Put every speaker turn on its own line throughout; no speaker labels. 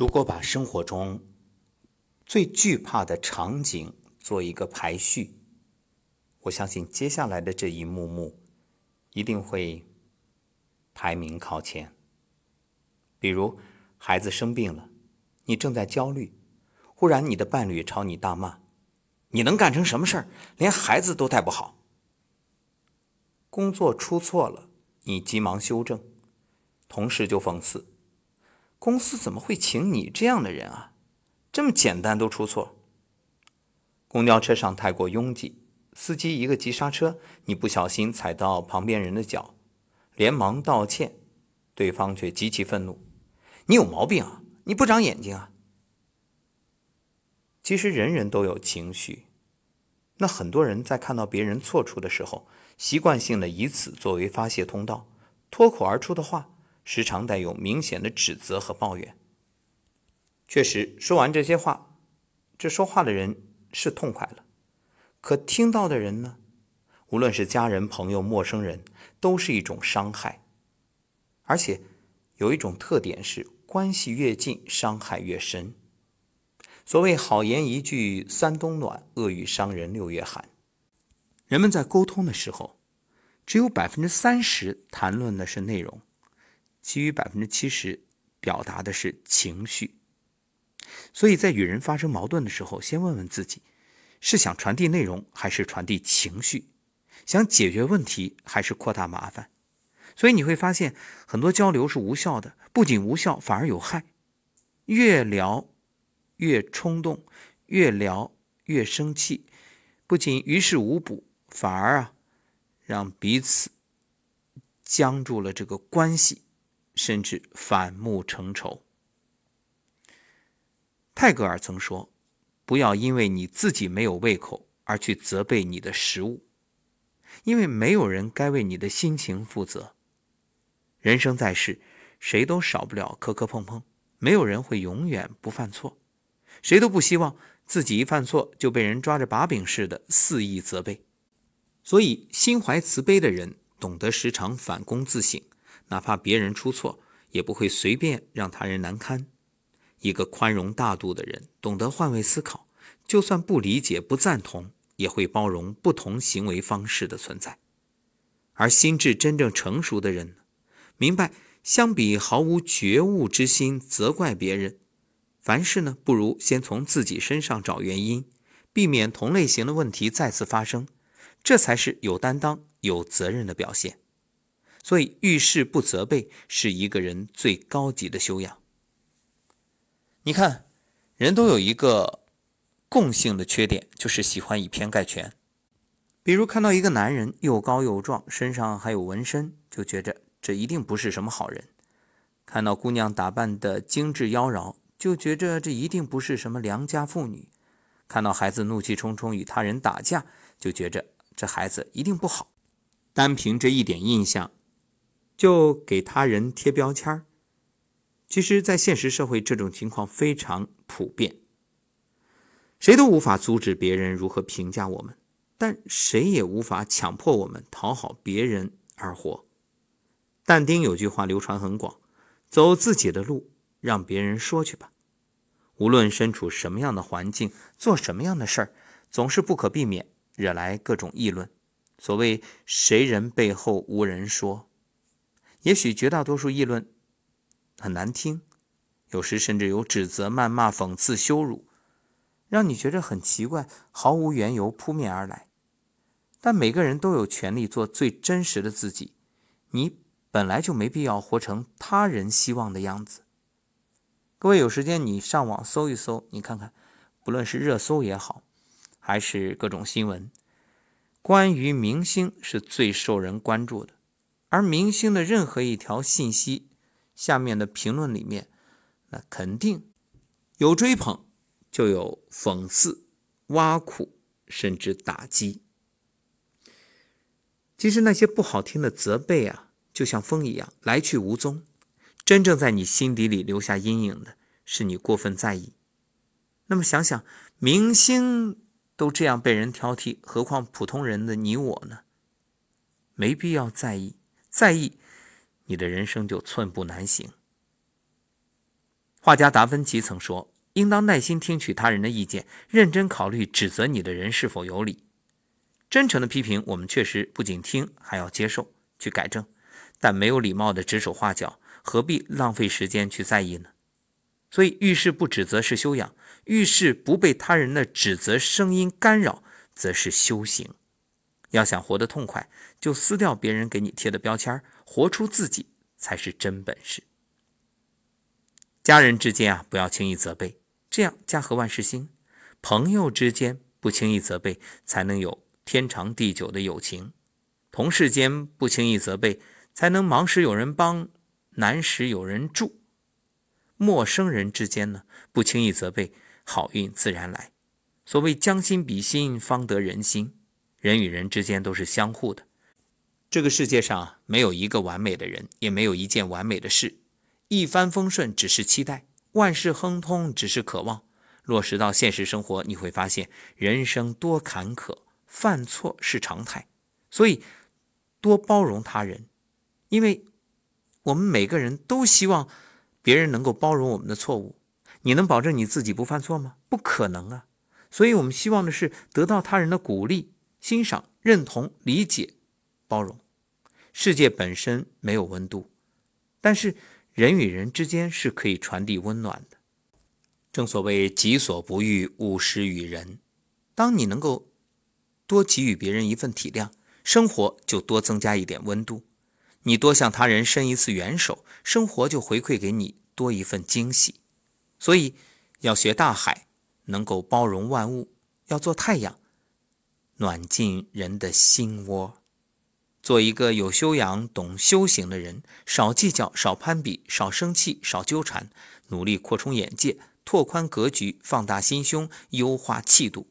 如果把生活中最惧怕的场景做一个排序，我相信接下来的这一幕幕一定会排名靠前。比如，孩子生病了，你正在焦虑，忽然你的伴侣朝你大骂：“你能干成什么事儿？连孩子都带不好。”工作出错了，你急忙修正，同事就讽刺。公司怎么会请你这样的人啊？这么简单都出错。公交车上太过拥挤，司机一个急刹车，你不小心踩到旁边人的脚，连忙道歉，对方却极其愤怒：“你有毛病啊！你不长眼睛啊！”其实人人都有情绪，那很多人在看到别人错处的时候，习惯性的以此作为发泄通道，脱口而出的话。时常带有明显的指责和抱怨。确实，说完这些话，这说话的人是痛快了，可听到的人呢？无论是家人、朋友、陌生人，都是一种伤害。而且，有一种特点是，关系越近，伤害越深。所谓“好言一句三冬暖，恶语伤人六月寒”。人们在沟通的时候，只有百分之三十谈论的是内容。其余百分之七十表达的是情绪，所以在与人发生矛盾的时候，先问问自己：是想传递内容，还是传递情绪？想解决问题，还是扩大麻烦？所以你会发现，很多交流是无效的，不仅无效，反而有害。越聊越冲动，越聊越生气，不仅于事无补，反而啊，让彼此僵住了这个关系。甚至反目成仇。泰戈尔曾说：“不要因为你自己没有胃口而去责备你的食物，因为没有人该为你的心情负责。人生在世，谁都少不了磕磕碰碰，没有人会永远不犯错，谁都不希望自己一犯错就被人抓着把柄似的肆意责备。所以，心怀慈悲的人懂得时常反躬自省。”哪怕别人出错，也不会随便让他人难堪。一个宽容大度的人，懂得换位思考，就算不理解、不赞同，也会包容不同行为方式的存在。而心智真正成熟的人，明白相比毫无觉悟之心责怪别人，凡事呢，不如先从自己身上找原因，避免同类型的问题再次发生，这才是有担当、有责任的表现。所以，遇事不责备是一个人最高级的修养。你看，人都有一个共性的缺点，就是喜欢以偏概全。比如，看到一个男人又高又壮，身上还有纹身，就觉着这一定不是什么好人；看到姑娘打扮的精致妖娆，就觉着这一定不是什么良家妇女；看到孩子怒气冲冲与他人打架，就觉着这孩子一定不好。单凭这一点印象。就给他人贴标签儿，其实，在现实社会，这种情况非常普遍。谁都无法阻止别人如何评价我们，但谁也无法强迫我们讨好别人而活。但丁有句话流传很广：“走自己的路，让别人说去吧。”无论身处什么样的环境，做什么样的事儿，总是不可避免惹来各种议论。所谓“谁人背后无人说”。也许绝大多数议论很难听，有时甚至有指责、谩骂、讽刺、羞辱，让你觉得很奇怪，毫无缘由扑面而来。但每个人都有权利做最真实的自己，你本来就没必要活成他人希望的样子。各位有时间你上网搜一搜，你看看，不论是热搜也好，还是各种新闻，关于明星是最受人关注的。而明星的任何一条信息下面的评论里面，那肯定有追捧，就有讽刺、挖苦，甚至打击。其实那些不好听的责备啊，就像风一样来去无踪。真正在你心底里留下阴影的，是你过分在意。那么想想，明星都这样被人挑剔，何况普通人的你我呢？没必要在意。在意，你的人生就寸步难行。画家达芬奇曾说：“应当耐心听取他人的意见，认真考虑指责你的人是否有理。真诚的批评，我们确实不仅听，还要接受，去改正。但没有礼貌的指手画脚，何必浪费时间去在意呢？所以，遇事不指责是修养；遇事不被他人的指责声音干扰，则是修行。要想活得痛快，就撕掉别人给你贴的标签，活出自己才是真本事。”家人之间啊，不要轻易责备，这样家和万事兴；朋友之间不轻易责备，才能有天长地久的友情；同事间不轻易责备，才能忙时有人帮，难时有人助；陌生人之间呢，不轻易责备，好运自然来。所谓将心比心，方得人心。人与人之间都是相互的，这个世界上没有一个完美的人，也没有一件完美的事。一帆风顺只是期待，万事亨通只是渴望。落实到现实生活，你会发现人生多坎坷，犯错是常态。所以，多包容他人，因为我们每个人都希望别人能够包容我们的错误。你能保证你自己不犯错吗？不可能啊！所以我们希望的是得到他人的鼓励、欣赏、认同、理解、包容。世界本身没有温度，但是。人与人之间是可以传递温暖的，正所谓“己所不欲，勿施于人”。当你能够多给予别人一份体谅，生活就多增加一点温度；你多向他人伸一次援手，生活就回馈给你多一份惊喜。所以，要学大海，能够包容万物；要做太阳，暖进人的心窝。做一个有修养、懂修行的人，少计较，少攀比，少生气，少纠缠，努力扩充眼界，拓宽格局，放大心胸，优化气度，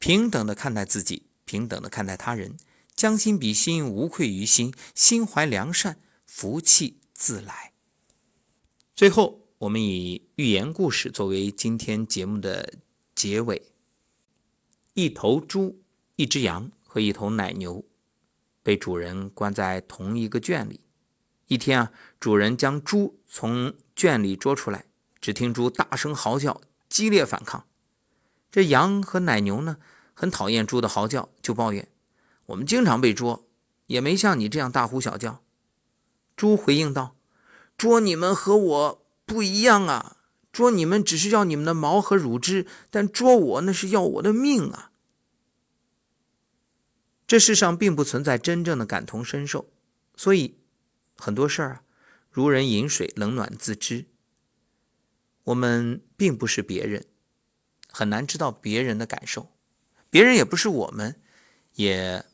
平等的看待自己，平等的看待他人，将心比心，无愧于心，心怀良善，福气自来。最后，我们以寓言故事作为今天节目的结尾：一头猪、一只羊和一头奶牛。被主人关在同一个圈里。一天啊，主人将猪从圈里捉出来，只听猪大声嚎叫，激烈反抗。这羊和奶牛呢，很讨厌猪的嚎叫，就抱怨：“我们经常被捉，也没像你这样大呼小叫。”猪回应道：“捉你们和我不一样啊，捉你们只是要你们的毛和乳汁，但捉我那是要我的命啊。”这世上并不存在真正的感同身受，所以很多事儿啊，如人饮水，冷暖自知。我们并不是别人，很难知道别人的感受，别人也不是我们，也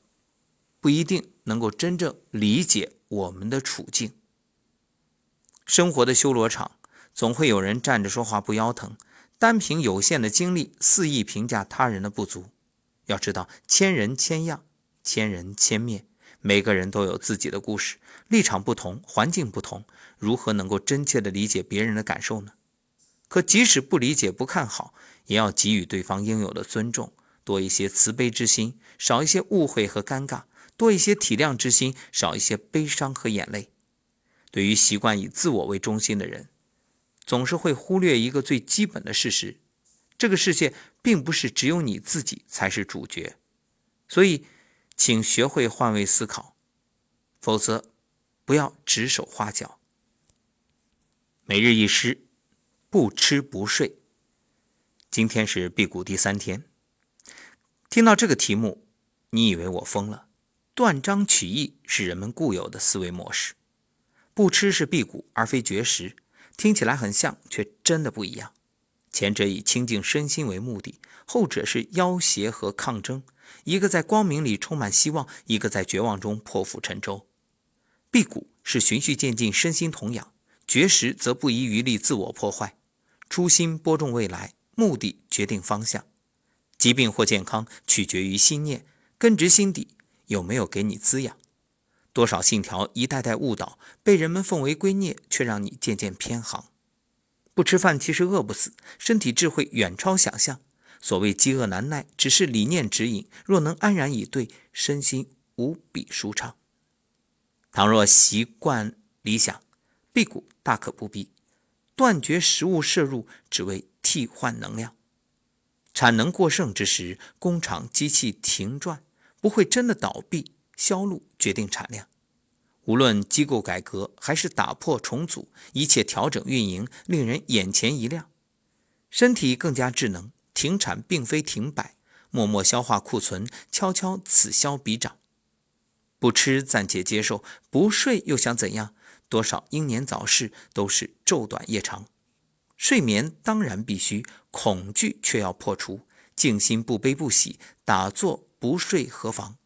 不一定能够真正理解我们的处境。生活的修罗场，总会有人站着说话不腰疼，单凭有限的精力肆意评价他人的不足。要知道，千人千样。千人千面，每个人都有自己的故事，立场不同，环境不同，如何能够真切地理解别人的感受呢？可即使不理解、不看好，也要给予对方应有的尊重，多一些慈悲之心，少一些误会和尴尬；多一些体谅之心，少一些悲伤和眼泪。对于习惯以自我为中心的人，总是会忽略一个最基本的事实：这个世界并不是只有你自己才是主角。所以。请学会换位思考，否则不要指手画脚。每日一诗，不吃不睡。今天是辟谷第三天，听到这个题目，你以为我疯了？断章取义是人们固有的思维模式。不吃是辟谷，而非绝食，听起来很像，却真的不一样。前者以清净身心为目的，后者是要挟和抗争。一个在光明里充满希望，一个在绝望中破釜沉舟。辟谷是循序渐进，身心同养；绝食则不遗余力，自我破坏。初心播种未来，目的决定方向。疾病或健康取决于心念，根植心底有没有给你滋养。多少信条一代代误导，被人们奉为圭臬，却让你渐渐偏航。不吃饭其实饿不死，身体智慧远超想象。所谓饥饿难耐，只是理念指引。若能安然以对，身心无比舒畅。倘若习惯理想，辟谷大可不必。断绝食物摄入，只为替换能量。产能过剩之时，工厂机器停转，不会真的倒闭，销路决定产量。无论机构改革还是打破重组，一切调整运营，令人眼前一亮。身体更加智能，停产并非停摆，默默消化库存，悄悄此消彼长。不吃暂且接受，不睡又想怎样？多少英年早逝都是昼短夜长。睡眠当然必须，恐惧却要破除。静心不悲不喜，打坐不睡何妨？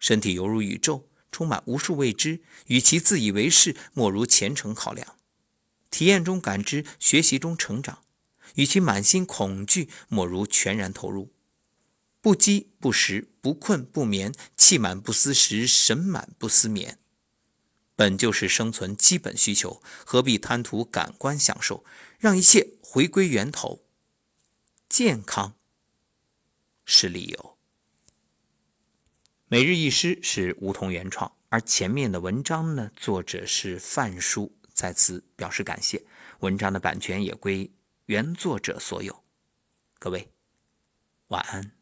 身体犹如宇宙。充满无数未知，与其自以为是，莫如虔诚考量。体验中感知，学习中成长。与其满心恐惧，莫如全然投入。不饥不食，不困不眠，气满不思食，神满不思眠。本就是生存基本需求，何必贪图感官享受？让一切回归源头。健康是理由。每日一诗是梧桐原创，而前面的文章呢，作者是范叔，在此表示感谢。文章的版权也归原作者所有。各位，晚安。